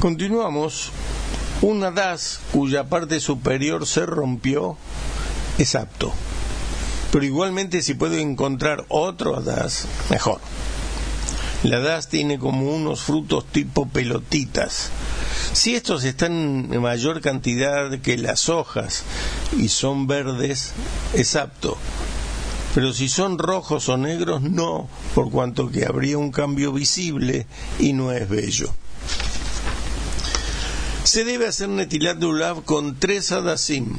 Continuamos. Una DAS cuya parte superior se rompió es apto. Pero igualmente si puedo encontrar otro DAS, mejor. La DAS tiene como unos frutos tipo pelotitas. Si estos están en mayor cantidad que las hojas y son verdes, es apto. Pero si son rojos o negros, no, por cuanto que habría un cambio visible y no es bello. Se debe hacer netilat de ulav con tres adasim,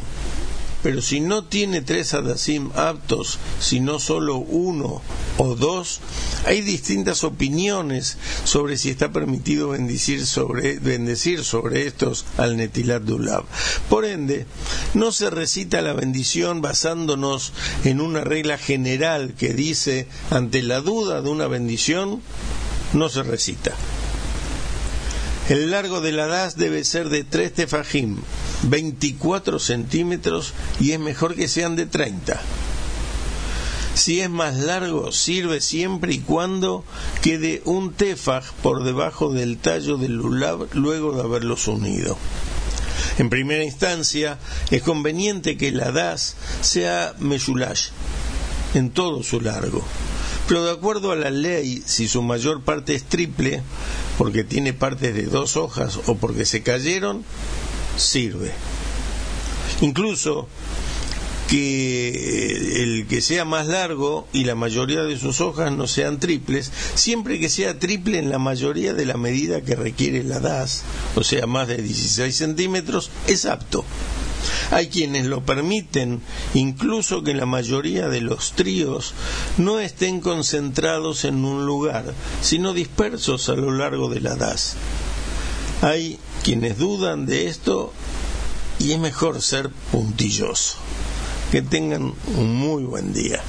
pero si no tiene tres adasim aptos, sino solo uno o dos, hay distintas opiniones sobre si está permitido bendecir sobre, bendecir sobre estos al netilat de ulav. Por ende, no se recita la bendición basándonos en una regla general que dice, ante la duda de una bendición, no se recita. El largo de la DAS debe ser de 3 tefajim, 24 centímetros, y es mejor que sean de 30. Si es más largo, sirve siempre y cuando quede un tefaj por debajo del tallo del lulav luego de haberlos unido. En primera instancia, es conveniente que la DAS sea meshulash en todo su largo. Pero de acuerdo a la ley, si su mayor parte es triple, porque tiene partes de dos hojas o porque se cayeron, sirve. Incluso que el que sea más largo y la mayoría de sus hojas no sean triples, siempre que sea triple en la mayoría de la medida que requiere la DAS, o sea, más de 16 centímetros, es apto. Hay quienes lo permiten, incluso que la mayoría de los tríos no estén concentrados en un lugar, sino dispersos a lo largo de la DAS. Hay quienes dudan de esto y es mejor ser puntilloso. Que tengan un muy buen día.